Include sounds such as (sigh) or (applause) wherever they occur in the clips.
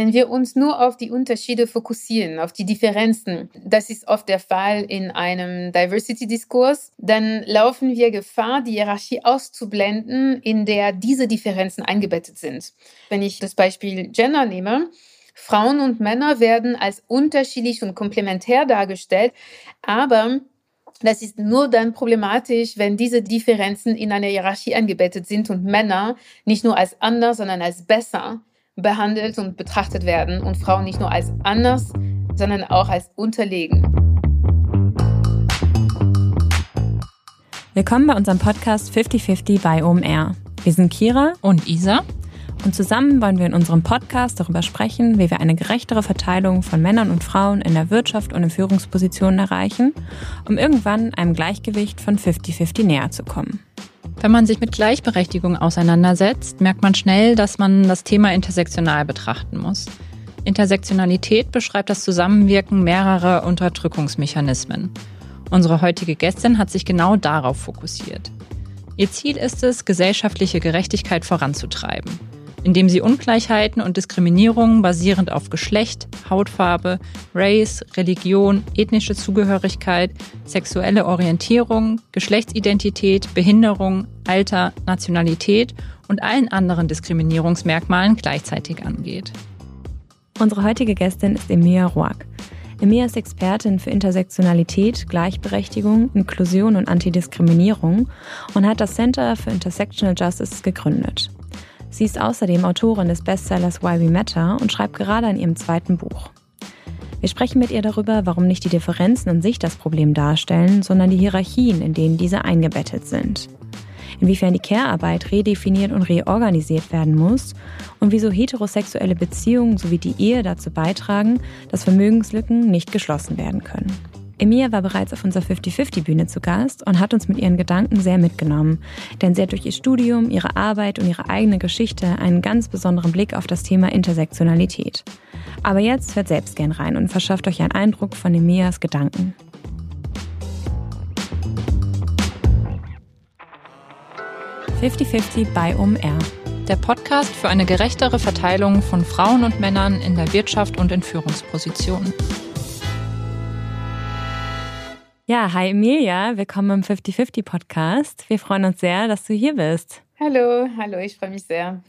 Wenn wir uns nur auf die Unterschiede fokussieren, auf die Differenzen, das ist oft der Fall in einem Diversity-Diskurs, dann laufen wir Gefahr, die Hierarchie auszublenden, in der diese Differenzen eingebettet sind. Wenn ich das Beispiel Gender nehme, Frauen und Männer werden als unterschiedlich und komplementär dargestellt, aber das ist nur dann problematisch, wenn diese Differenzen in einer Hierarchie eingebettet sind und Männer nicht nur als anders, sondern als besser behandelt und betrachtet werden und Frauen nicht nur als anders, sondern auch als unterlegen. Willkommen bei unserem Podcast 50-50 bei OMR. Wir sind Kira und Isa und zusammen wollen wir in unserem Podcast darüber sprechen, wie wir eine gerechtere Verteilung von Männern und Frauen in der Wirtschaft und in Führungspositionen erreichen, um irgendwann einem Gleichgewicht von 50-50 näher zu kommen. Wenn man sich mit Gleichberechtigung auseinandersetzt, merkt man schnell, dass man das Thema intersektional betrachten muss. Intersektionalität beschreibt das Zusammenwirken mehrerer Unterdrückungsmechanismen. Unsere heutige Gästin hat sich genau darauf fokussiert. Ihr Ziel ist es, gesellschaftliche Gerechtigkeit voranzutreiben indem sie Ungleichheiten und Diskriminierungen basierend auf Geschlecht, Hautfarbe, Race, Religion, ethnische Zugehörigkeit, sexuelle Orientierung, Geschlechtsidentität, Behinderung, Alter, Nationalität und allen anderen Diskriminierungsmerkmalen gleichzeitig angeht. Unsere heutige Gästin ist Emilia Roark. Emilia ist Expertin für Intersektionalität, Gleichberechtigung, Inklusion und Antidiskriminierung und hat das Center for Intersectional Justice gegründet. Sie ist außerdem Autorin des Bestsellers Why We Matter und schreibt gerade an ihrem zweiten Buch. Wir sprechen mit ihr darüber, warum nicht die Differenzen an sich das Problem darstellen, sondern die Hierarchien, in denen diese eingebettet sind. Inwiefern die Care-Arbeit redefiniert und reorganisiert werden muss und wieso heterosexuelle Beziehungen sowie die Ehe dazu beitragen, dass Vermögenslücken nicht geschlossen werden können. Emilia war bereits auf unserer 50-50-Bühne zu Gast und hat uns mit ihren Gedanken sehr mitgenommen, denn sie hat durch ihr Studium, ihre Arbeit und ihre eigene Geschichte einen ganz besonderen Blick auf das Thema Intersektionalität. Aber jetzt hört selbst gern rein und verschafft euch einen Eindruck von Emias Gedanken. «50-50 bei OMR» der Podcast für eine gerechtere Verteilung von Frauen und Männern in der Wirtschaft und in Führungspositionen. Ja, hi Emilia, willkommen im 50-50 Podcast. Wir freuen uns sehr, dass du hier bist. Hallo, hallo, ich freue mich sehr.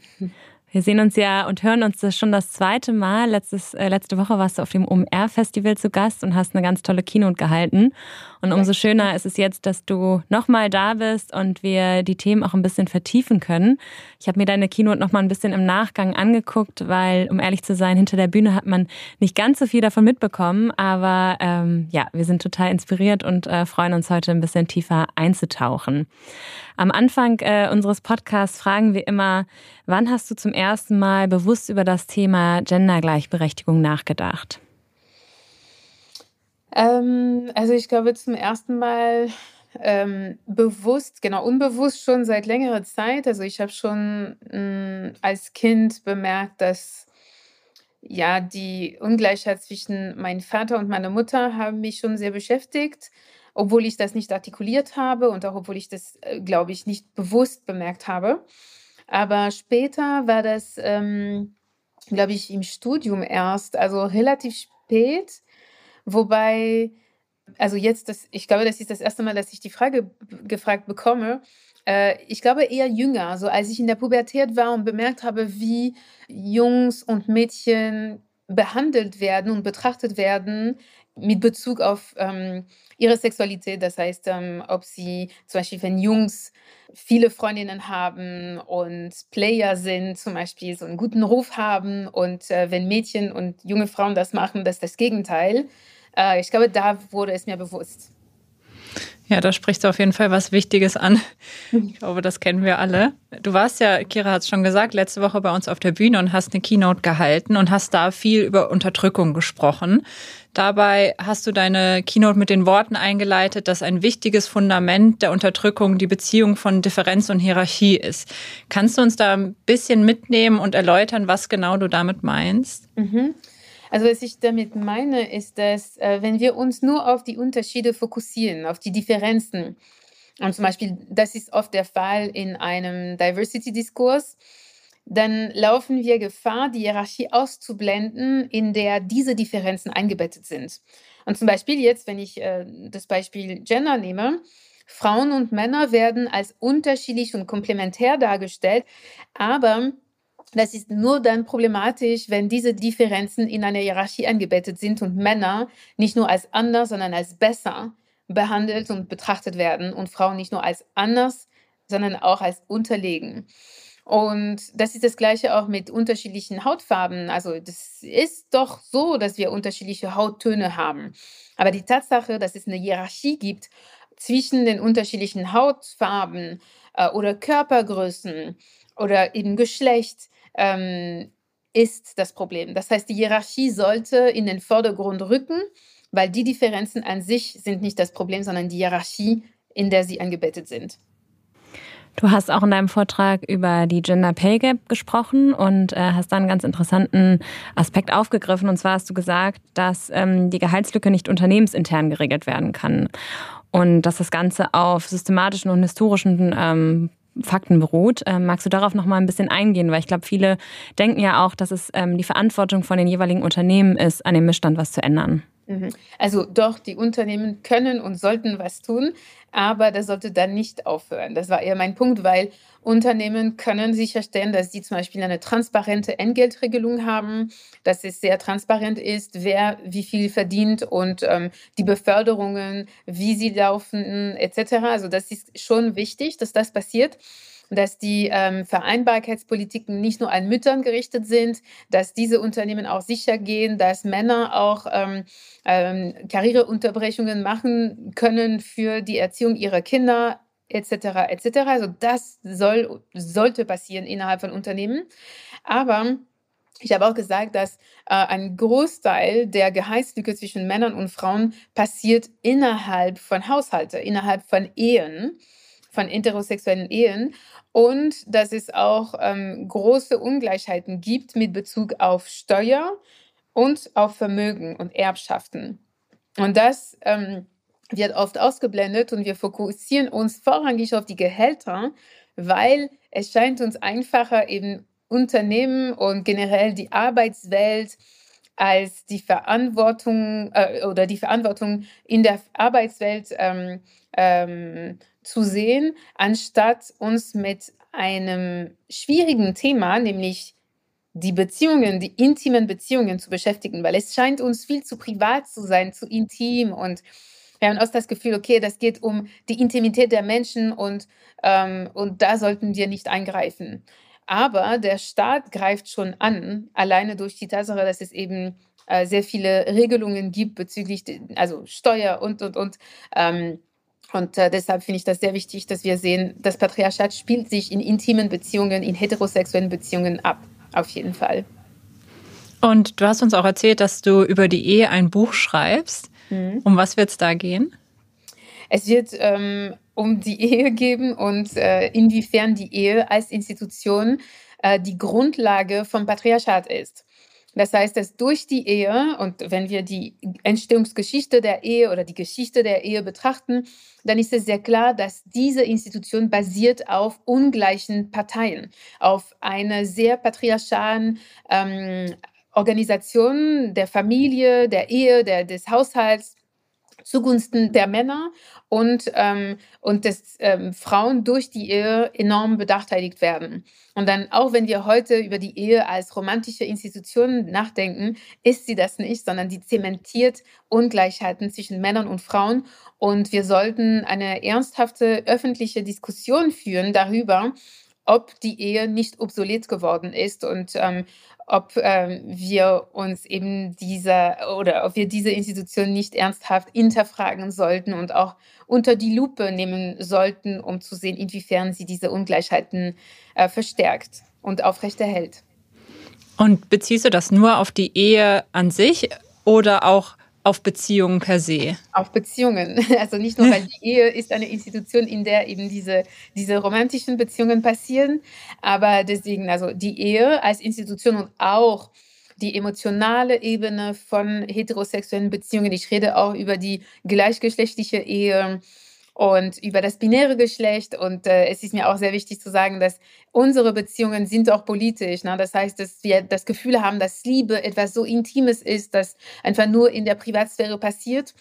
Wir sehen uns ja und hören uns das schon das zweite Mal. Letztes, äh, letzte Woche warst du auf dem OMR-Festival zu Gast und hast eine ganz tolle Keynote gehalten. Und umso schöner ist es jetzt, dass du nochmal da bist und wir die Themen auch ein bisschen vertiefen können. Ich habe mir deine Keynote nochmal ein bisschen im Nachgang angeguckt, weil, um ehrlich zu sein, hinter der Bühne hat man nicht ganz so viel davon mitbekommen. Aber ähm, ja, wir sind total inspiriert und äh, freuen uns heute ein bisschen tiefer einzutauchen. Am Anfang äh, unseres Podcasts fragen wir immer, wann hast du zum ersten Mal bewusst über das Thema Gendergleichberechtigung nachgedacht? Ähm, also ich glaube zum ersten Mal ähm, bewusst, genau unbewusst schon seit längerer Zeit. Also ich habe schon mh, mm, als Kind bemerkt, dass ja die Ungleichheit zwischen meinem Vater und meiner Mutter haben mich schon sehr beschäftigt obwohl ich das nicht artikuliert habe und auch obwohl ich das, äh, glaube ich, nicht bewusst bemerkt habe. Aber später war das, ähm, glaube ich, im Studium erst, also relativ spät, wobei, also jetzt, das, ich glaube, das ist das erste Mal, dass ich die Frage gefragt bekomme. Äh, ich glaube eher jünger, so als ich in der Pubertät war und bemerkt habe, wie Jungs und Mädchen behandelt werden und betrachtet werden mit Bezug auf ähm, ihre Sexualität. Das heißt, ähm, ob sie zum Beispiel, wenn Jungs viele Freundinnen haben und Player sind, zum Beispiel so einen guten Ruf haben und äh, wenn Mädchen und junge Frauen das machen, das ist das Gegenteil. Äh, ich glaube, da wurde es mir bewusst. Ja, da sprichst du auf jeden Fall was Wichtiges an. Ich glaube, das kennen wir alle. Du warst ja, Kira hat es schon gesagt, letzte Woche bei uns auf der Bühne und hast eine Keynote gehalten und hast da viel über Unterdrückung gesprochen. Dabei hast du deine Keynote mit den Worten eingeleitet, dass ein wichtiges Fundament der Unterdrückung die Beziehung von Differenz und Hierarchie ist. Kannst du uns da ein bisschen mitnehmen und erläutern, was genau du damit meinst? Mhm. Also was ich damit meine, ist, dass äh, wenn wir uns nur auf die Unterschiede fokussieren, auf die Differenzen, und zum Beispiel, das ist oft der Fall in einem Diversity-Diskurs, dann laufen wir Gefahr, die Hierarchie auszublenden, in der diese Differenzen eingebettet sind. Und zum Beispiel jetzt, wenn ich äh, das Beispiel Gender nehme, Frauen und Männer werden als unterschiedlich und komplementär dargestellt, aber das ist nur dann problematisch, wenn diese Differenzen in einer Hierarchie eingebettet sind und Männer nicht nur als anders, sondern als besser behandelt und betrachtet werden und Frauen nicht nur als anders, sondern auch als unterlegen. Und das ist das gleiche auch mit unterschiedlichen Hautfarben. Also das ist doch so, dass wir unterschiedliche Hauttöne haben. Aber die Tatsache, dass es eine Hierarchie gibt zwischen den unterschiedlichen Hautfarben äh, oder Körpergrößen oder eben Geschlecht, ähm, ist das Problem. Das heißt, die Hierarchie sollte in den Vordergrund rücken, weil die Differenzen an sich sind nicht das Problem, sondern die Hierarchie, in der sie angebettet sind. Du hast auch in deinem Vortrag über die Gender Pay Gap gesprochen und äh, hast da einen ganz interessanten Aspekt aufgegriffen. Und zwar hast du gesagt, dass ähm, die Gehaltslücke nicht unternehmensintern geregelt werden kann und dass das Ganze auf systematischen und historischen ähm, Fakten beruht. Ähm, magst du darauf noch mal ein bisschen eingehen? Weil ich glaube, viele denken ja auch, dass es ähm, die Verantwortung von den jeweiligen Unternehmen ist, an dem Missstand was zu ändern. Mhm. Also doch, die Unternehmen können und sollten was tun, aber das sollte dann nicht aufhören. Das war eher mein Punkt, weil Unternehmen können sicherstellen, dass sie zum Beispiel eine transparente Entgeltregelung haben, dass es sehr transparent ist, wer wie viel verdient und ähm, die Beförderungen, wie sie laufen etc. Also das ist schon wichtig, dass das passiert dass die ähm, Vereinbarkeitspolitiken nicht nur an Müttern gerichtet sind, dass diese Unternehmen auch sicher gehen, dass Männer auch ähm, ähm, Karriereunterbrechungen machen können für die Erziehung ihrer Kinder etc. etc. Also das soll, sollte passieren innerhalb von Unternehmen. Aber ich habe auch gesagt, dass äh, ein Großteil der Gehaltslücke zwischen Männern und Frauen passiert innerhalb von Haushalten, innerhalb von Ehen, von heterosexuellen Ehen und dass es auch ähm, große Ungleichheiten gibt mit Bezug auf Steuer und auf Vermögen und Erbschaften. Und das ähm, wird oft ausgeblendet und wir fokussieren uns vorrangig auf die Gehälter, weil es scheint uns einfacher, eben Unternehmen und generell die Arbeitswelt als die Verantwortung äh, oder die Verantwortung in der Arbeitswelt ähm, ähm, zu sehen, anstatt uns mit einem schwierigen Thema, nämlich die Beziehungen, die intimen Beziehungen zu beschäftigen, weil es scheint uns viel zu privat zu sein, zu intim und wir haben oft das Gefühl, okay, das geht um die Intimität der Menschen und, ähm, und da sollten wir nicht eingreifen. Aber der Staat greift schon an, alleine durch die Tatsache, dass es eben äh, sehr viele Regelungen gibt bezüglich, also Steuer und, und, und. Ähm, und äh, deshalb finde ich das sehr wichtig, dass wir sehen, das Patriarchat spielt sich in intimen Beziehungen, in heterosexuellen Beziehungen ab. Auf jeden Fall. Und du hast uns auch erzählt, dass du über die Ehe ein Buch schreibst. Mhm. Um was wird es da gehen? Es wird ähm, um die Ehe gehen und äh, inwiefern die Ehe als Institution äh, die Grundlage vom Patriarchat ist. Das heißt, dass durch die Ehe und wenn wir die Entstehungsgeschichte der Ehe oder die Geschichte der Ehe betrachten, dann ist es sehr klar, dass diese Institution basiert auf ungleichen Parteien, auf einer sehr patriarchalen ähm, Organisation der Familie, der Ehe, der, des Haushalts zugunsten der Männer und, ähm, und dass ähm, Frauen durch die Ehe enorm benachteiligt werden. Und dann, auch wenn wir heute über die Ehe als romantische Institution nachdenken, ist sie das nicht, sondern die zementiert Ungleichheiten zwischen Männern und Frauen. Und wir sollten eine ernsthafte öffentliche Diskussion führen darüber, ob die Ehe nicht obsolet geworden ist und ähm, ob ähm, wir uns eben dieser oder ob wir diese Institution nicht ernsthaft hinterfragen sollten und auch unter die Lupe nehmen sollten, um zu sehen, inwiefern sie diese Ungleichheiten äh, verstärkt und aufrechterhält. Und beziehst du das nur auf die Ehe an sich oder auch auf Beziehungen per se. Auf Beziehungen. (laughs) Also nicht nur, weil die Ehe ist eine Institution, in der eben diese, diese romantischen Beziehungen passieren, aber deswegen, also die Ehe als Institution und auch die emotionale Ebene von heterosexuellen Beziehungen. Ich rede auch über die gleichgeschlechtliche Ehe und über das binäre Geschlecht. Und äh, es ist mir auch sehr wichtig zu sagen, dass unsere Beziehungen sind auch politisch. Ne? Das heißt, dass wir das Gefühl haben, dass Liebe etwas so Intimes ist, das einfach nur in der Privatsphäre passiert.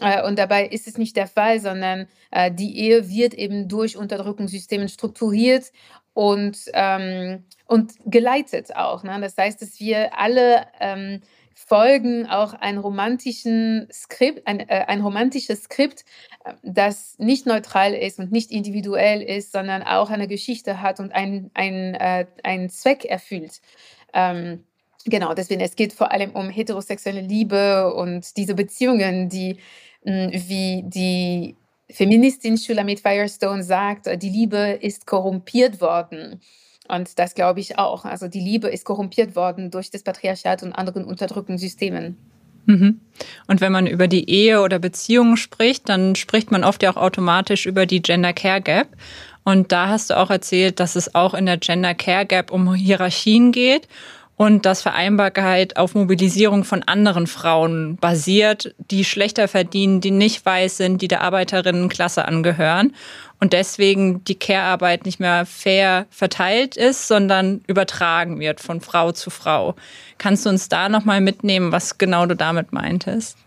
Äh, und dabei ist es nicht der Fall, sondern äh, die Ehe wird eben durch Unterdrückungssysteme strukturiert und, ähm, und geleitet auch. Ne? Das heißt, dass wir alle ähm, folgen auch ein, romantischen Skript, ein, äh, ein romantisches Skript, äh, das nicht neutral ist und nicht individuell ist, sondern auch eine Geschichte hat und einen äh, einen Zweck erfüllt. Ähm, genau, deswegen, es geht vor allem um heterosexuelle Liebe und diese Beziehungen, die, mh, wie die Feministin Shulamit Firestone sagt, die Liebe ist korrumpiert worden. Und das glaube ich auch. Also die Liebe ist korrumpiert worden durch das Patriarchat und anderen Unterdrückungssystemen. Mhm. Und wenn man über die Ehe oder Beziehungen spricht, dann spricht man oft ja auch automatisch über die Gender Care Gap. Und da hast du auch erzählt, dass es auch in der Gender Care Gap um Hierarchien geht und dass Vereinbarkeit auf Mobilisierung von anderen Frauen basiert, die schlechter verdienen, die nicht weiß sind, die der Arbeiterinnenklasse angehören und deswegen die Care-Arbeit nicht mehr fair verteilt ist, sondern übertragen wird von Frau zu Frau. Kannst du uns da nochmal mitnehmen, was genau du damit meintest?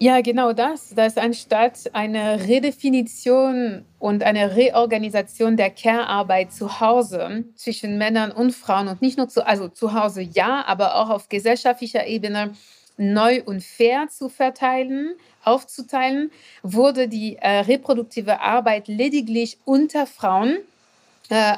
Ja, genau das. Dass anstatt eine Redefinition und eine Reorganisation der Care-Arbeit zu Hause zwischen Männern und Frauen und nicht nur zu, also zu Hause ja, aber auch auf gesellschaftlicher Ebene neu und fair zu verteilen, aufzuteilen, wurde die äh, reproduktive Arbeit lediglich unter Frauen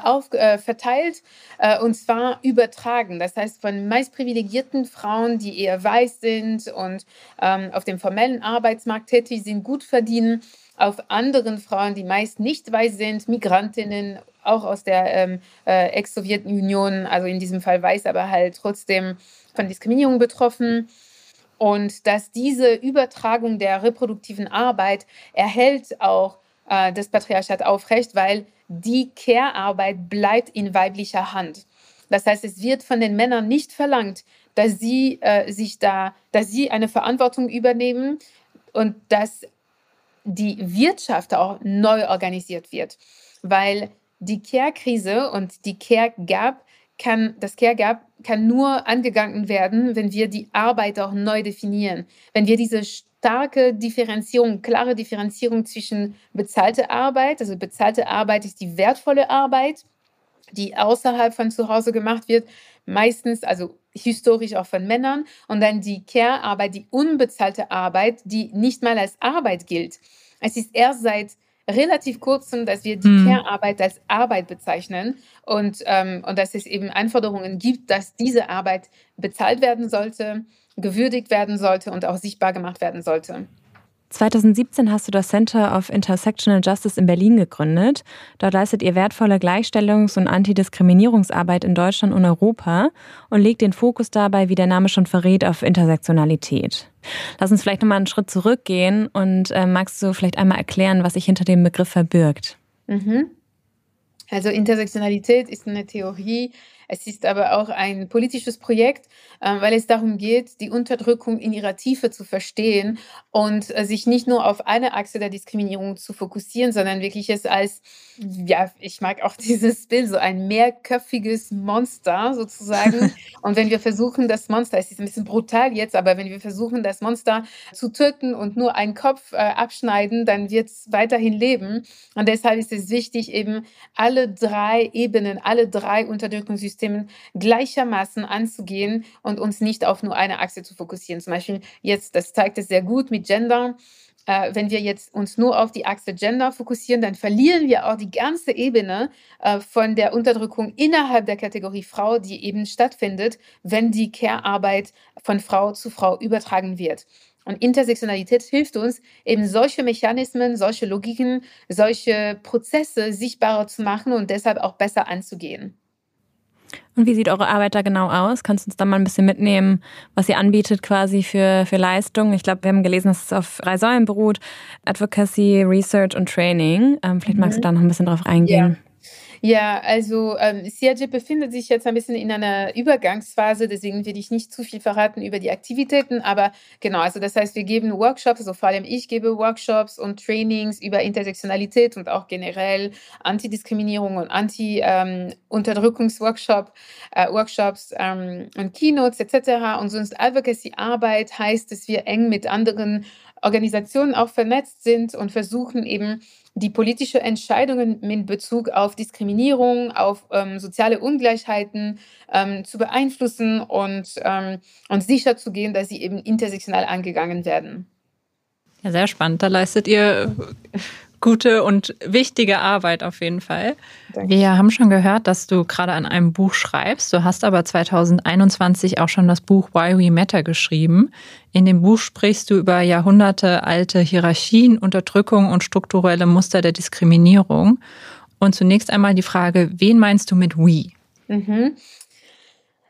auf, äh, verteilt äh, und zwar übertragen. Das heißt, von meist privilegierten Frauen, die eher weiß sind und ähm, auf dem formellen Arbeitsmarkt tätig sind, gut verdienen, auf anderen Frauen, die meist nicht weiß sind, Migrantinnen, auch aus der ähm, äh, Ex-Sowjetunion, also in diesem Fall weiß, aber halt trotzdem von Diskriminierung betroffen. Und dass diese Übertragung der reproduktiven Arbeit erhält auch äh, das Patriarchat aufrecht, weil die Care-Arbeit bleibt in weiblicher Hand. Das heißt, es wird von den Männern nicht verlangt, dass sie äh, sich da, dass sie eine Verantwortung übernehmen und dass die Wirtschaft auch neu organisiert wird, weil die Care-Krise und die Care-Gap kann, das Care Gap kann nur angegangen werden, wenn wir die Arbeit auch neu definieren. Wenn wir diese starke Differenzierung, klare Differenzierung zwischen bezahlte Arbeit, also bezahlte Arbeit ist die wertvolle Arbeit, die außerhalb von zu Hause gemacht wird, meistens, also historisch auch von Männern, und dann die Care-Arbeit, die unbezahlte Arbeit, die nicht mal als Arbeit gilt. Es ist erst seit relativ kurzem, dass wir die mhm. Care-Arbeit als Arbeit bezeichnen und, ähm, und dass es eben Anforderungen gibt, dass diese Arbeit bezahlt werden sollte gewürdigt werden sollte und auch sichtbar gemacht werden sollte. 2017 hast du das Center of Intersectional Justice in Berlin gegründet. Dort leistet ihr wertvolle Gleichstellungs- und Antidiskriminierungsarbeit in Deutschland und Europa und legt den Fokus dabei, wie der Name schon verrät, auf Intersektionalität. Lass uns vielleicht nochmal einen Schritt zurückgehen und äh, magst du vielleicht einmal erklären, was sich hinter dem Begriff verbirgt? Mhm. Also Intersektionalität ist eine Theorie, es ist aber auch ein politisches Projekt, äh, weil es darum geht, die Unterdrückung in ihrer Tiefe zu verstehen und äh, sich nicht nur auf eine Achse der Diskriminierung zu fokussieren, sondern wirklich es als, ja, ich mag auch (laughs) dieses Bild, so ein mehrköpfiges Monster sozusagen. (laughs) und wenn wir versuchen, das Monster, es ist ein bisschen brutal jetzt, aber wenn wir versuchen, das Monster zu töten und nur einen Kopf äh, abschneiden, dann wird es weiterhin leben. Und deshalb ist es wichtig, eben alle drei Ebenen, alle drei Unterdrückungssysteme Systemen gleichermaßen anzugehen und uns nicht auf nur eine Achse zu fokussieren. Zum Beispiel jetzt, das zeigt es sehr gut mit Gender. Äh, wenn wir jetzt uns nur auf die Achse Gender fokussieren, dann verlieren wir auch die ganze Ebene äh, von der Unterdrückung innerhalb der Kategorie Frau, die eben stattfindet, wenn die Care-Arbeit von Frau zu Frau übertragen wird. Und Intersektionalität hilft uns, eben solche Mechanismen, solche Logiken, solche Prozesse sichtbarer zu machen und deshalb auch besser anzugehen. Und wie sieht eure Arbeit da genau aus? Kannst du uns da mal ein bisschen mitnehmen, was ihr anbietet quasi für, für Leistungen? Ich glaube, wir haben gelesen, dass es auf drei Säulen beruht. Advocacy, Research und Training. Ähm, vielleicht magst du mhm. da noch ein bisschen drauf eingehen. Ja. Ja, also ähm, CRG befindet sich jetzt ein bisschen in einer Übergangsphase, deswegen will ich nicht zu viel verraten über die Aktivitäten, aber genau, also das heißt, wir geben Workshops, also vor allem ich gebe Workshops und Trainings über Intersektionalität und auch generell Antidiskriminierung und Anti-Unterdrückungsworkshop, ähm, äh, Workshops ähm, und Keynotes etc. Und sonst Advocacy-Arbeit heißt, dass wir eng mit anderen Organisationen auch vernetzt sind und versuchen eben die politische Entscheidungen mit Bezug auf Diskriminierung, auf ähm, soziale Ungleichheiten ähm, zu beeinflussen und, ähm, und sicherzugehen, dass sie eben intersektional angegangen werden. Ja, sehr spannend. Da leistet ihr gute und wichtige Arbeit auf jeden Fall. Danke. Wir haben schon gehört, dass du gerade an einem Buch schreibst. Du hast aber 2021 auch schon das Buch Why We Matter geschrieben. In dem Buch sprichst du über jahrhundertealte Hierarchien, Unterdrückung und strukturelle Muster der Diskriminierung. Und zunächst einmal die Frage, wen meinst du mit We? Mhm.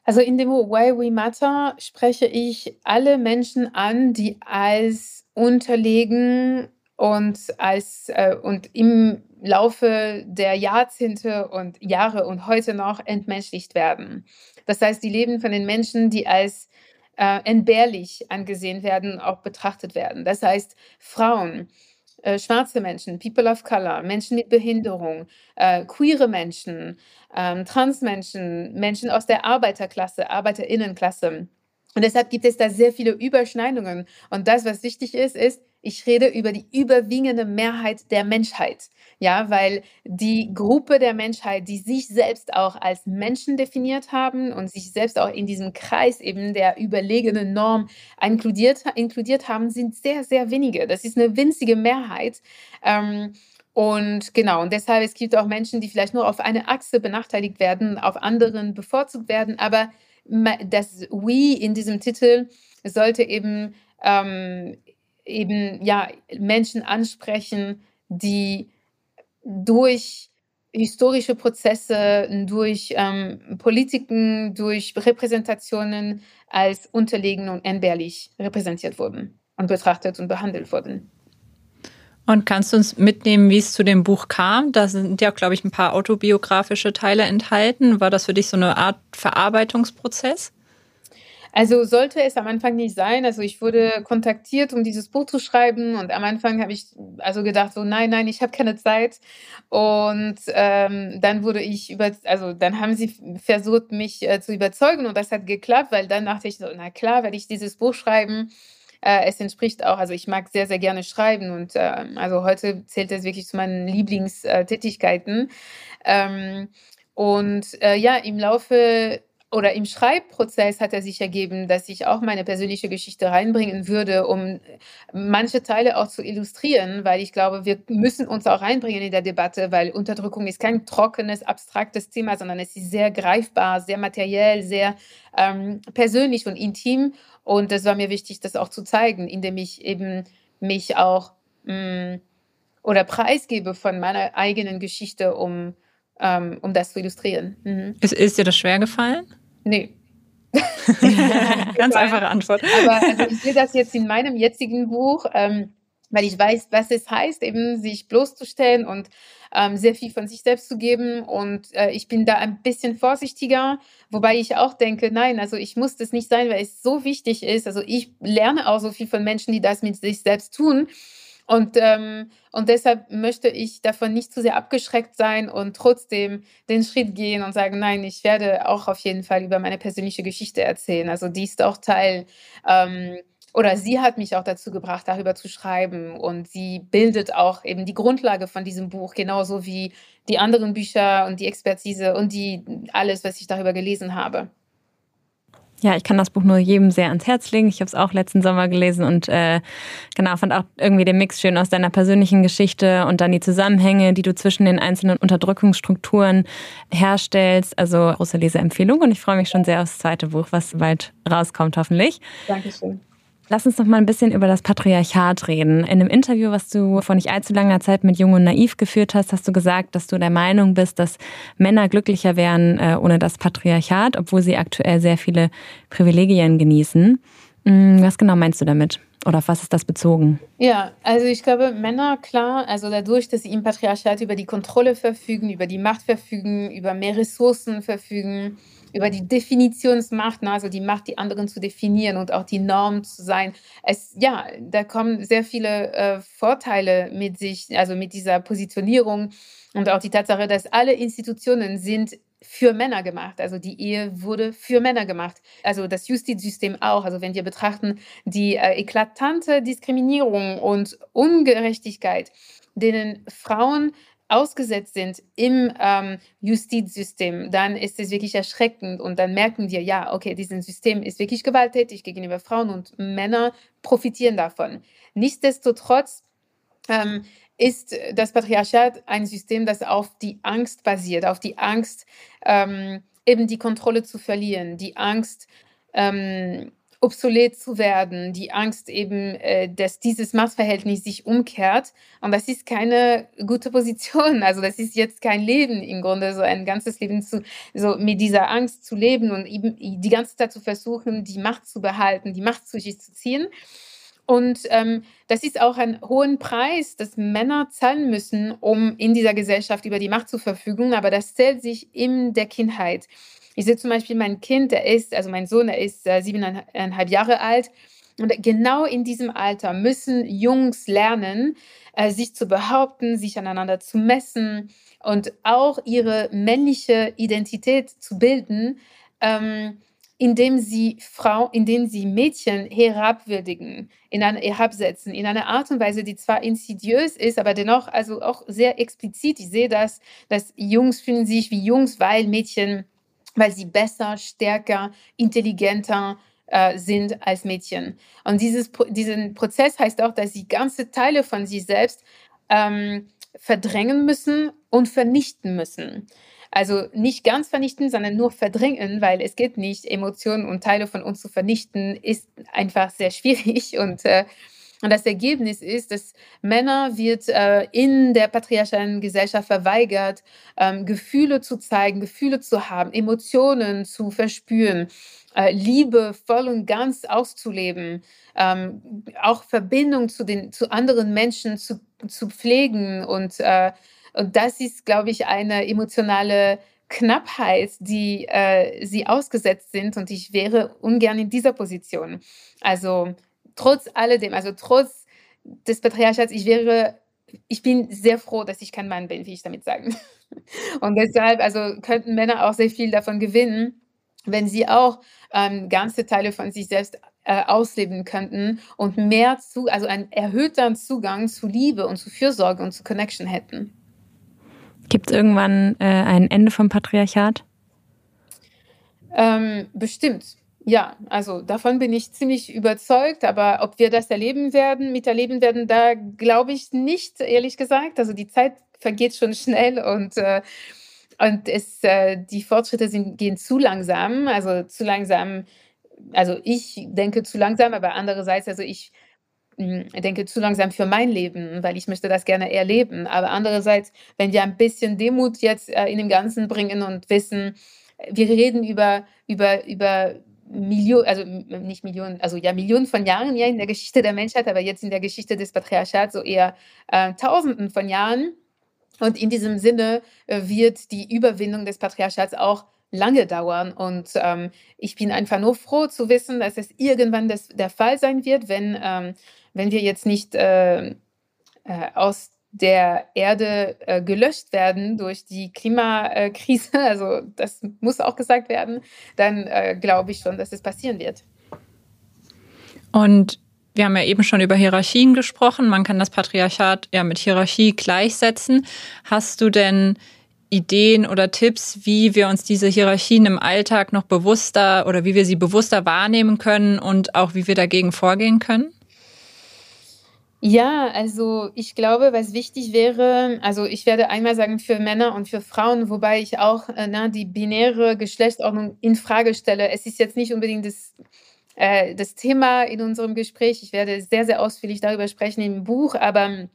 Also in dem Buch Why We Matter spreche ich alle Menschen an, die als unterlegen und, als, äh, und im Laufe der Jahrzehnte und Jahre und heute noch entmenschlicht werden. Das heißt, die Leben von den Menschen, die als äh, entbehrlich angesehen werden, auch betrachtet werden. Das heißt, Frauen, äh, schwarze Menschen, People of Color, Menschen mit Behinderung, äh, queere Menschen, ähm, Transmenschen, Menschen aus der Arbeiterklasse, Arbeiterinnenklasse. Und deshalb gibt es da sehr viele Überschneidungen. Und das, was wichtig ist, ist, ich rede über die überwiegende Mehrheit der Menschheit. Ja, weil die Gruppe der Menschheit, die sich selbst auch als Menschen definiert haben und sich selbst auch in diesem Kreis eben der überlegenen Norm inkludiert, inkludiert haben, sind sehr, sehr wenige. Das ist eine winzige Mehrheit. Ähm, und genau, und deshalb, es gibt auch Menschen, die vielleicht nur auf eine Achse benachteiligt werden, auf anderen bevorzugt werden. Aber das We in diesem Titel sollte eben ähm, eben ja Menschen ansprechen, die durch historische Prozesse, durch ähm, Politiken, durch Repräsentationen als unterlegen und entbehrlich repräsentiert wurden und betrachtet und behandelt wurden. Und kannst du uns mitnehmen, wie es zu dem Buch kam? Da sind ja, glaube ich, ein paar autobiografische Teile enthalten. War das für dich so eine Art Verarbeitungsprozess? Also sollte es am Anfang nicht sein. Also ich wurde kontaktiert, um dieses Buch zu schreiben und am Anfang habe ich also gedacht so nein, nein, ich habe keine Zeit. Und ähm, dann wurde ich über, also dann haben sie versucht mich äh, zu überzeugen und das hat geklappt, weil dann dachte ich so na klar, werde ich dieses Buch schreiben. Äh, es entspricht auch, also ich mag sehr, sehr gerne schreiben und äh, also heute zählt es wirklich zu meinen Lieblingstätigkeiten. Ähm, und äh, ja, im Laufe oder im Schreibprozess hat er sich ergeben, dass ich auch meine persönliche Geschichte reinbringen würde, um manche Teile auch zu illustrieren, weil ich glaube, wir müssen uns auch reinbringen in der Debatte, weil Unterdrückung ist kein trockenes, abstraktes Thema, sondern es ist sehr greifbar, sehr materiell, sehr ähm, persönlich und intim. Und es war mir wichtig, das auch zu zeigen, indem ich eben mich auch mh, mm, oder preisgebe von meiner eigenen Geschichte, um, ähm, um das zu illustrieren. Mhm. Ist, ist dir das schwer gefallen? Nee. (laughs) Ganz einfache Antwort. Aber also ich sehe das jetzt in meinem jetzigen Buch, ähm, weil ich weiß, was es heißt, eben sich bloßzustellen und ähm, sehr viel von sich selbst zu geben. Und äh, ich bin da ein bisschen vorsichtiger, wobei ich auch denke, nein, also ich muss das nicht sein, weil es so wichtig ist. Also ich lerne auch so viel von Menschen, die das mit sich selbst tun. Und, ähm, und deshalb möchte ich davon nicht zu sehr abgeschreckt sein und trotzdem den Schritt gehen und sagen, nein, ich werde auch auf jeden Fall über meine persönliche Geschichte erzählen. Also die ist auch Teil, ähm, oder sie hat mich auch dazu gebracht, darüber zu schreiben. Und sie bildet auch eben die Grundlage von diesem Buch, genauso wie die anderen Bücher und die Expertise und die alles, was ich darüber gelesen habe. Ja, ich kann das Buch nur jedem sehr ans Herz legen. Ich habe es auch letzten Sommer gelesen und äh, genau fand auch irgendwie den Mix schön aus deiner persönlichen Geschichte und dann die Zusammenhänge, die du zwischen den einzelnen Unterdrückungsstrukturen herstellst. Also große Leseempfehlung und ich freue mich schon sehr aufs zweite Buch, was bald rauskommt hoffentlich. Dankeschön. Lass uns noch mal ein bisschen über das Patriarchat reden. In einem Interview, was du vor nicht allzu langer Zeit mit Jung und Naiv geführt hast, hast du gesagt, dass du der Meinung bist, dass Männer glücklicher wären äh, ohne das Patriarchat, obwohl sie aktuell sehr viele Privilegien genießen. Mm, was genau meinst du damit? Oder auf was ist das bezogen? Ja, also ich glaube, Männer, klar, also dadurch, dass sie im Patriarchat über die Kontrolle verfügen, über die Macht verfügen, über mehr Ressourcen verfügen, über die Definitionsmacht, ne, also die Macht, die anderen zu definieren und auch die Norm zu sein. Es, ja, da kommen sehr viele äh, Vorteile mit sich, also mit dieser Positionierung und auch die Tatsache, dass alle Institutionen sind für Männer gemacht. Also die Ehe wurde für Männer gemacht. Also das Justizsystem auch. Also wenn wir betrachten die äh, eklatante Diskriminierung und Ungerechtigkeit, denen Frauen ausgesetzt sind im ähm, Justizsystem, dann ist es wirklich erschreckend und dann merken wir, ja, okay, dieses System ist wirklich gewalttätig gegenüber Frauen und Männer profitieren davon. Nichtsdestotrotz ähm, ist das Patriarchat ein System, das auf die Angst basiert, auf die Angst, ähm, eben die Kontrolle zu verlieren, die Angst, ähm, obsolet zu werden, die Angst eben, äh, dass dieses Machtverhältnis sich umkehrt. Und das ist keine gute Position. (laughs) Also das ist jetzt kein Leben im Grunde, so ein ganzes Leben zu, so mit dieser Angst zu leben und eben die ganze Zeit zu versuchen, die Macht zu behalten, die Macht zu sich zu ziehen. Und ähm, das ist auch ein hohen Preis, dass Männer zahlen müssen, um in dieser Gesellschaft über die Macht zu verfügen. Aber das zählt sich in der Kindheit. Ich sehe zum Beispiel mein Kind, der ist, also mein Sohn, der ist äh, siebeneinhalb Jahre alt. Und genau in diesem Alter müssen Jungs lernen, äh, sich zu behaupten, sich aneinander zu messen und auch ihre männliche Identität zu bilden. Ähm, indem sie Frau, indem sie Mädchen herabwürdigen, in eine herabsetzen, in einer Art und Weise, die zwar insidiös ist, aber dennoch also auch sehr explizit. Ich sehe das, dass Jungs fühlen sich wie Jungs, weil Mädchen, weil sie besser, stärker, intelligenter äh, sind als Mädchen. Und dieses, diesen Prozess heißt auch, dass sie ganze Teile von sich selbst ähm, verdrängen müssen und vernichten müssen. Also nicht ganz vernichten, sondern nur verdrängen, weil es geht nicht, Emotionen und Teile von uns zu vernichten, ist einfach sehr schwierig (laughs) und äh, und das Ergebnis ist, dass Männer wird äh, in der patriarchalen Gesellschaft verweigert, ähm, Gefühle zu zeigen, Gefühle zu haben, Emotionen zu verspüren, äh, Liebe voll und ganz auszuleben, ähm, auch Verbindung zu den zu anderen Menschen zu, zu pflegen und äh, und das ist, glaube ich, eine emotionale Knappheit, die äh, sie ausgesetzt sind. Und ich wäre ungern in dieser Position. Also trotz alledem, also trotz des Patriarchats, ich wäre, ich bin sehr froh, dass ich kein Mann bin, wie ich damit sagen. (laughs) Und deshalb, also könnten Männer auch sehr viel davon gewinnen, wenn sie auch ähm, ganze Teile von sich selbst äh, ausleben könnten und mehr zu, also einen erhöhten Zugang zu Liebe und zu Fürsorge und zu Connection hätten. Gibt es irgendwann äh, ein Ende vom Patriarchat? Ähm, bestimmt. Ja, also davon bin ich ziemlich überzeugt, aber ob wir das erleben werden, miterleben werden, da glaube ich nicht, ehrlich gesagt. Also die Zeit vergeht schon schnell und, äh, und es, äh, die Fortschritte sind, gehen zu langsam, also zu langsam, also ich denke zu langsam, aber andererseits, also ich hm, denke, zu langsam für mein Leben, weil ich möchte das gerne erleben. Aber andererseits, wenn wir ein bisschen Demut jetzt äh, in dem Ganzen bringen und wissen, wir reden über, über, über Millionen, also nicht Millionen, also ja Millionen von Jahren ja in der Geschichte der Menschheit, aber jetzt in der Geschichte des Patriarchats so eher äh, Tausenden von Jahren. Und in diesem Sinne äh, wird die Überwindung des Patriarchats auch lange dauern. Und ähm, ich bin einfach nur froh zu wissen, dass es irgendwann das, der Fall sein wird, wenn ähm, wenn wir jetzt nicht äh, äh, aus der Erde äh, gelöscht werden durch die Klimakrise, (laughs) also das muss auch gesagt werden, dann äh, glaube ich schon, dass es passieren wird. Und wir haben ja eben schon über Hierarchien gesprochen. Man kann das Patriarchat ja mit Hierarchie gleichsetzen. Hast du denn Ideen oder Tipps, wie wir uns diese Hierarchien im Alltag noch bewusster oder wie wir sie bewusster wahrnehmen können und auch wie wir dagegen vorgehen können? Ja, also ich glaube, was wichtig wäre, also ich werde einmal sagen für Männer und für Frauen, wobei ich auch äh, na, die binäre Geschlechtsordnung in Frage stelle. Es ist jetzt nicht unbedingt das, äh, das Thema in unserem Gespräch. Ich werde sehr, sehr ausführlich darüber sprechen im Buch, aber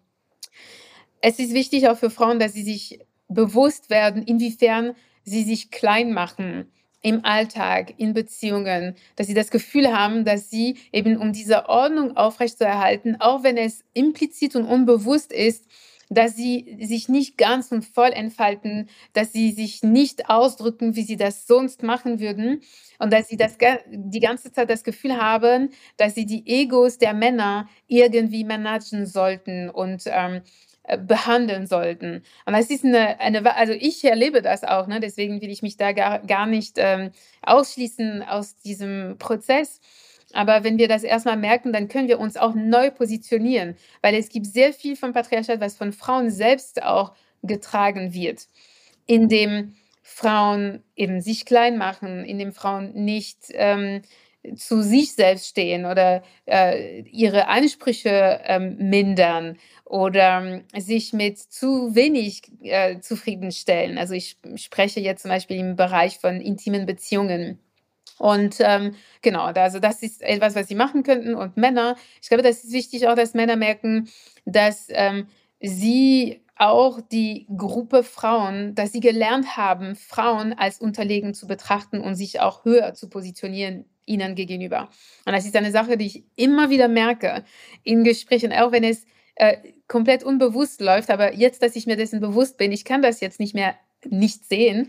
es ist wichtig auch für Frauen, dass sie sich bewusst werden, inwiefern sie sich klein machen im Alltag, in Beziehungen, dass sie das Gefühl haben, dass sie eben um diese Ordnung aufrechtzuerhalten, auch wenn es implizit und unbewusst ist, dass sie sich nicht ganz und voll entfalten, dass sie sich nicht ausdrücken, wie sie das sonst machen würden und dass sie das die ganze Zeit das Gefühl haben, dass sie die Egos der Männer irgendwie managen sollten und ähm, äh, behandeln sollten. Und das ist eine, eine, also ich erlebe das auch, ne? deswegen will ich mich da gar, gar nicht ähm, ausschließen aus diesem Prozess. Aber wenn wir das erstmal merken, dann können wir uns auch neu positionieren, weil es gibt sehr viel vom Patriarchat, was von Frauen selbst auch getragen wird, indem Frauen eben sich klein machen, indem Frauen nicht ähm, zu sich selbst stehen oder äh, ihre Ansprüche ähm, mindern oder ähm, sich mit zu wenig äh, zufriedenstellen. Also ich spreche jetzt zum Beispiel im Bereich von intimen Beziehungen. Und ähm, genau, also das ist etwas, was sie machen könnten. Und Männer, ich glaube, das ist wichtig auch, dass Männer merken, dass ähm, sie auch die Gruppe Frauen, dass sie gelernt haben, Frauen als unterlegen zu betrachten und sich auch höher zu positionieren ihnen gegenüber. Und das ist eine Sache, die ich immer wieder merke in Gesprächen, auch wenn es äh, komplett unbewusst läuft, aber jetzt, dass ich mir dessen bewusst bin, ich kann das jetzt nicht mehr nicht sehen,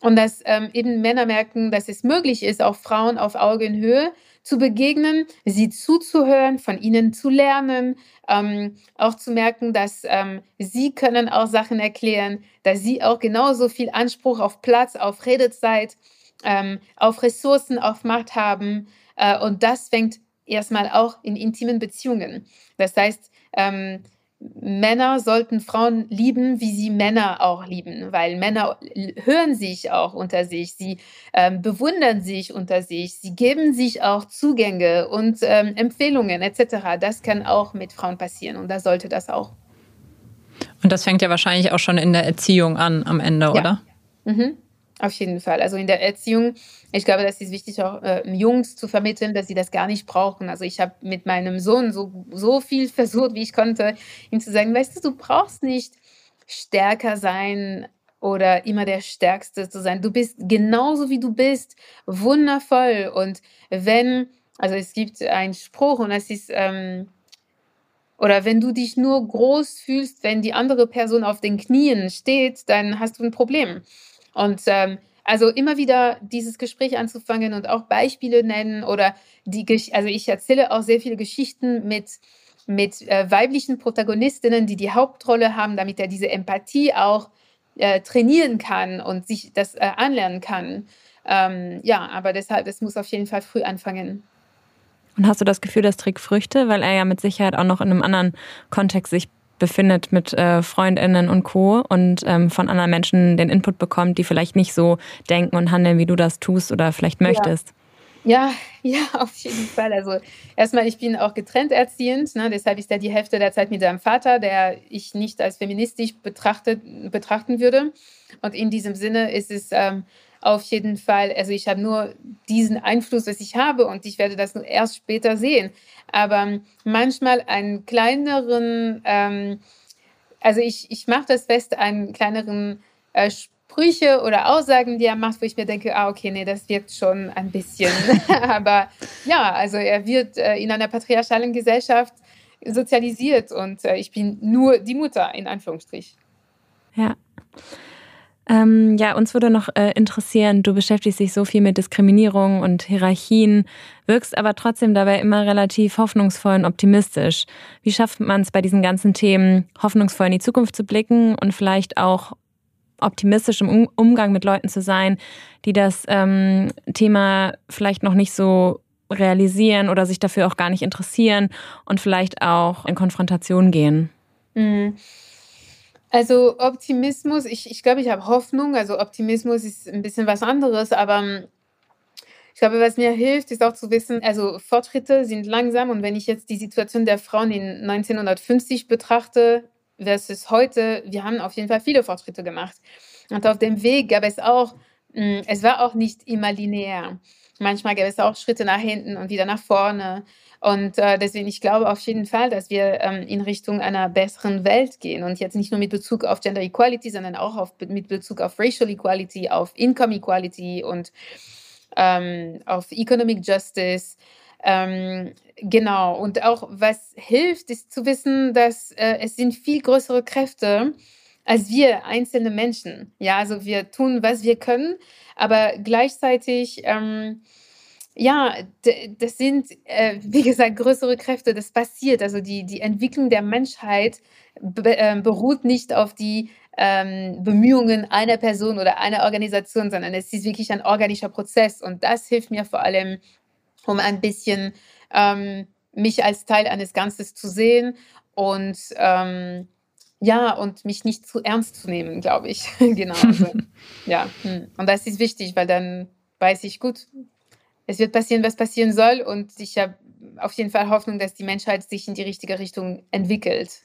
und dass ähm, eben Männer merken, dass es möglich ist, auch Frauen auf Augenhöhe zu begegnen, sie zuzuhören, von ihnen zu lernen, ähm, auch zu merken, dass ähm, sie können auch Sachen erklären, dass sie auch genauso viel Anspruch auf Platz, auf Redezeit, ähm, auf Ressourcen, auf Macht haben. Äh, und das fängt erstmal auch in intimen Beziehungen. Das heißt, ähm, Männer sollten Frauen lieben, wie sie Männer auch lieben, weil Männer hören sich auch unter sich, sie ähm, bewundern sich unter sich, sie geben sich auch Zugänge und ähm, Empfehlungen etc. Das kann auch mit Frauen passieren und da sollte das auch. Und das fängt ja wahrscheinlich auch schon in der Erziehung an am Ende, ja. oder? Mhm. Auf jeden Fall. Also in der Erziehung, ich glaube, das ist wichtig, auch äh, Jungs zu vermitteln, dass sie das gar nicht brauchen. Also ich habe mit meinem Sohn so, so viel (laughs) versucht, wie ich konnte, ihm zu sagen, weißt du, du brauchst nicht stärker sein oder immer der Stärkste zu sein. Du bist genauso, wie du bist, wundervoll. Und wenn, also es gibt einen Spruch und das ist, ähm, oder wenn du dich nur groß fühlst, wenn die andere Person auf den Knien steht, dann hast du ein Problem. Und ähm, also immer wieder dieses Gespräch anzufangen und auch Beispiele nennen oder die, also ich erzähle auch sehr viele Geschichten mit, mit äh, weiblichen Protagonistinnen, die die Hauptrolle haben, damit er diese Empathie auch äh, trainieren kann und sich das äh, anlernen kann. Ähm, ja, aber deshalb, es muss auf jeden Fall früh anfangen. Und hast du das Gefühl, das trägt Früchte, weil er ja mit Sicherheit auch noch in einem anderen Kontext sich befindet mit äh, Freundinnen und Co. und ähm, von anderen Menschen den Input bekommt, die vielleicht nicht so denken und handeln, wie du das tust oder vielleicht möchtest. Ja. Ja, (laughs) ja, auf jeden Fall. Also erstmal, ich bin auch getrennt erziehend, ne? deshalb ist er die Hälfte der Zeit mit seinem Vater, der ich nicht als feministisch betrachtet, betrachten würde. Und in diesem Sinne ist es ähm, auf jeden Fall, also ich habe nur diesen Einfluss, was ich habe und ich werde das nur erst später sehen. Aber manchmal einen kleineren, ähm, also ich, ich mache das fest, einen kleineren äh, Sprüche oder Aussagen, die er macht, wo ich mir denke, ah, okay, nee, das wirkt schon ein bisschen. (laughs) Aber ja, also er wird äh, in einer patriarchalen Gesellschaft sozialisiert und äh, ich bin nur die Mutter, in Anführungsstrich. Ja. Ähm, ja, uns würde noch äh, interessieren, du beschäftigst dich so viel mit Diskriminierung und Hierarchien, wirkst aber trotzdem dabei immer relativ hoffnungsvoll und optimistisch. Wie schafft man es bei diesen ganzen Themen, hoffnungsvoll in die Zukunft zu blicken und vielleicht auch optimistisch im Umgang mit Leuten zu sein, die das ähm, Thema vielleicht noch nicht so realisieren oder sich dafür auch gar nicht interessieren und vielleicht auch in Konfrontation gehen? Mhm. Also Optimismus, ich, ich glaube, ich habe Hoffnung. Also Optimismus ist ein bisschen was anderes, aber ähm, ich glaube, was mir hilft, ist auch zu wissen, also Fortschritte sind langsam und wenn ich jetzt die Situation der Frauen in 1950 betrachte versus heute, wir haben auf jeden Fall viele Fortschritte gemacht. Und auf dem Weg gab es auch, mm, es war auch nicht immer linear. Manchmal gäbe es auch Schritte nach hinten und wieder nach vorne. Und äh, deswegen, ich glaube auf jeden Fall, dass wir ähm, in Richtung einer besseren Welt gehen. Und jetzt nicht nur mit Bezug auf Gender Equality, sondern auch auf, mit Bezug auf Racial Equality, auf Income Equality und ähm, auf Economic Justice. Ähm, genau. Und auch was hilft, ist zu wissen, dass äh, es sind viel größere Kräfte als wir einzelne Menschen. Ja, also wir tun, was wir können, aber gleichzeitig ähm, ja, das sind, äh, wie gesagt, größere Kräfte, das passiert. Also die, die Entwicklung der Menschheit be äh, beruht nicht auf die ähm, Bemühungen einer Person oder einer Organisation, sondern es ist wirklich ein organischer Prozess. Und das hilft mir vor allem, um ein bisschen ähm, mich als Teil eines Ganzes zu sehen und ähm, ja, und mich nicht zu ernst zu nehmen, glaube ich. (laughs) genau. Also, (laughs) ja, hm. und das ist wichtig, weil dann weiß ich gut, es wird passieren, was passieren soll. Und ich habe auf jeden Fall Hoffnung, dass die Menschheit sich in die richtige Richtung entwickelt.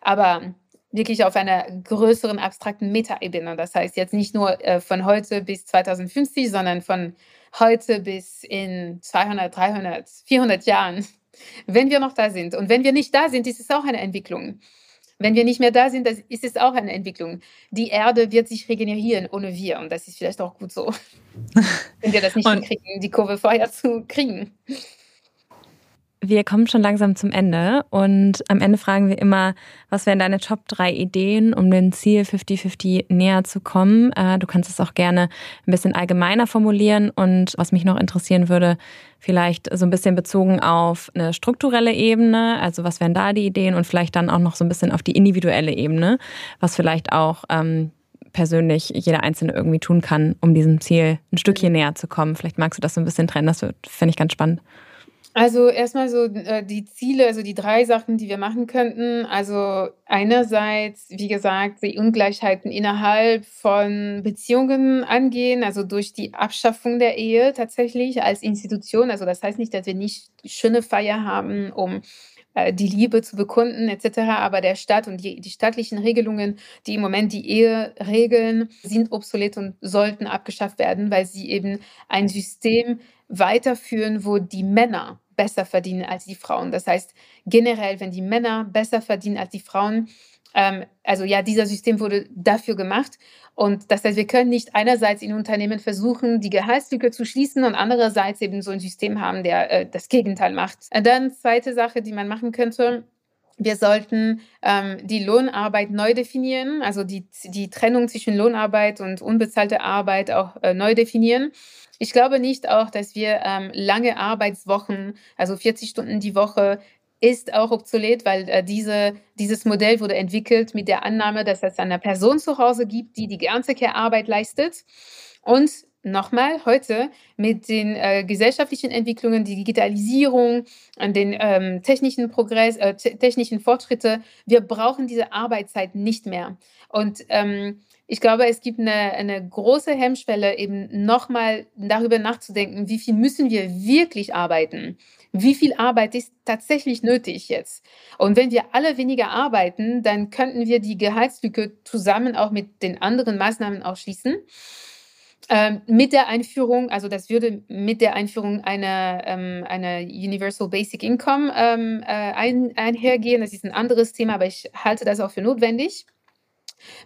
Aber wirklich auf einer größeren abstrakten Metaebene. Das heißt jetzt nicht nur äh, von heute bis 2050, sondern von heute bis in 200, 300, 400 Jahren, wenn wir noch da sind. Und wenn wir nicht da sind, ist es auch eine Entwicklung. Wenn wir nicht mehr da sind, ist es auch eine Entwicklung. Die Erde wird sich regenerieren ohne wir. Und das ist vielleicht auch gut so. (laughs) Wenn wir das nicht hinkriegen, die Kurve vorher zu kriegen. Wir kommen schon langsam zum Ende und am Ende fragen wir immer, was wären deine Top 3 Ideen, um dem Ziel 50-50 näher zu kommen? Äh, du kannst es auch gerne ein bisschen allgemeiner formulieren und was mich noch interessieren würde, vielleicht so ein bisschen bezogen auf eine strukturelle Ebene, also was wären da die Ideen und vielleicht dann auch noch so ein bisschen auf die individuelle Ebene, was vielleicht auch ähm, persönlich jeder Einzelne irgendwie tun kann, um diesem Ziel ein Stückchen näher zu kommen. Vielleicht magst du das so ein bisschen trennen, das finde ich ganz spannend. Also erstmal so äh, die Ziele, also die drei Sachen, die wir machen könnten. Also einerseits, wie gesagt, die Ungleichheiten innerhalb von Beziehungen angehen, also durch die Abschaffung der Ehe tatsächlich als Institution. Also das heißt nicht, dass wir nicht schöne Feier haben, um äh, die Liebe zu bekunden etc. Aber der Staat und die, die staatlichen Regelungen, die im Moment die Ehe regeln, sind obsolet und sollten abgeschafft werden, weil sie eben ein System weiterführen, wo die Männer besser verdienen als die Frauen. Das heißt, generell, wenn die Männer besser verdienen als die Frauen, ähm, also ja, dieser System wurde dafür gemacht. Und das heißt, wir können nicht einerseits in Unternehmen versuchen, die Gehaltslücke zu schließen und andererseits eben so ein System haben, der äh, das Gegenteil macht. Und dann zweite Sache, die man machen könnte, wir sollten ähm, die Lohnarbeit neu definieren, also die, die Trennung zwischen Lohnarbeit und unbezahlte Arbeit auch äh, neu definieren. Ich glaube nicht auch, dass wir ähm, lange Arbeitswochen, also 40 Stunden die Woche, ist auch obsolet, weil äh, diese, dieses Modell wurde entwickelt mit der Annahme, dass es eine Person zu Hause gibt, die die ganze Care-Arbeit leistet. Und nochmal heute mit den äh, gesellschaftlichen Entwicklungen, die Digitalisierung, an den ähm, technischen Progress, äh, technischen Fortschritte, wir brauchen diese Arbeitszeit nicht mehr. Und ähm, ich glaube, es gibt eine, eine große Hemmschwelle, eben nochmal darüber nachzudenken, wie viel müssen wir wirklich arbeiten? Wie viel Arbeit ist tatsächlich nötig jetzt? Und wenn wir alle weniger arbeiten, dann könnten wir die Gehaltslücke zusammen auch mit den anderen Maßnahmen auch schließen. Ähm, mit der Einführung, also das würde mit der Einführung einer, ähm, einer Universal Basic Income ähm, äh, ein, einhergehen. Das ist ein anderes Thema, aber ich halte das auch für notwendig.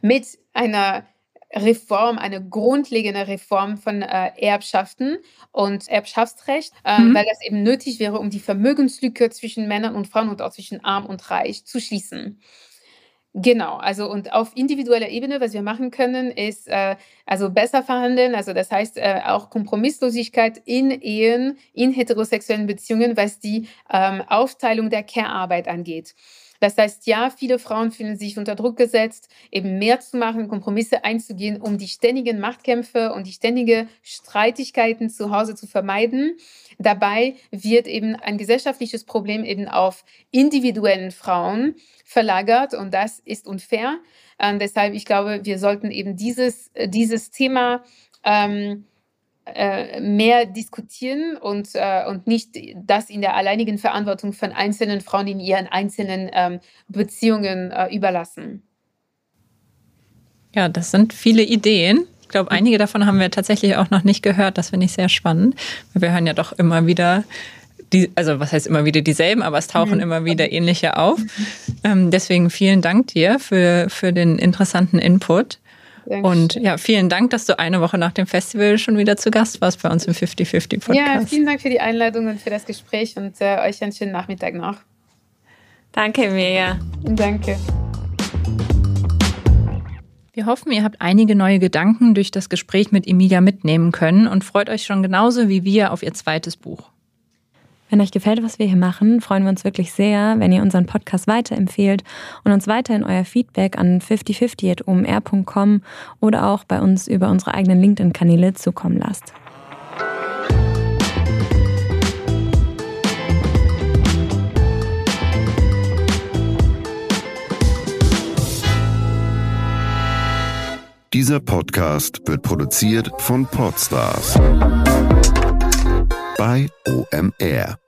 Mit einer Reform, eine grundlegende Reform von äh, Erbschaften und Erbschaftsrecht, äh, mhm. weil das eben nötig wäre, um die Vermögenslücke zwischen Männern und Frauen und auch zwischen arm und reich zu schließen. Genau, also und auf individueller Ebene, was wir machen können, ist äh, also besser verhandeln, also das heißt äh, auch Kompromisslosigkeit in Ehen, in heterosexuellen Beziehungen, was die ähm, Aufteilung der Care-Arbeit angeht. Das heißt, ja, viele Frauen fühlen sich unter Druck gesetzt, eben mehr zu machen, Kompromisse einzugehen, um die ständigen Machtkämpfe und die ständigen Streitigkeiten zu Hause zu vermeiden. Dabei wird eben ein gesellschaftliches Problem eben auf individuellen Frauen verlagert und das ist unfair. Ähm, deshalb, ich glaube, wir sollten eben dieses, äh, dieses Thema ähm, äh, mehr diskutieren und, äh, und nicht das in der alleinigen Verantwortung von einzelnen Frauen in ihren einzelnen ähm, Beziehungen äh, überlassen. Ja, das sind viele Ideen. glaube, einige davon haben wir tatsächlich auch noch nicht gehört. Das finde ich sehr spannend. Wir hören ja doch immer wieder die, also was heißt immer wieder dieselben, aber es tauchen mhm. immer wieder ähnliche auf. Ähm, deswegen vielen Dank dir für, für den interessanten Input. Dankeschön. Und ja, vielen Dank, dass du eine Woche nach dem Festival schon wieder zu Gast warst bei uns im 50-50 Podcast. Ja, vielen Dank für die Einladung und für das Gespräch und äh, euch einen schönen Nachmittag noch. Danke, Mirja. Danke. Wir hoffen, ihr habt einige neue Gedanken durch das Gespräch mit Emilia mitnehmen können und freut euch schon genauso wie wir auf ihr zweites Buch. Wenn euch gefällt, was wir hier machen, freuen wir uns wirklich sehr, wenn ihr unseren Podcast weiterempfehlt und uns weiterhin euer Feedback an 5050.omr.com oder auch bei uns über unsere eigenen LinkedIn-Kanäle zukommen lasst. Dieser Podcast wird produziert von Podstars bei OMR.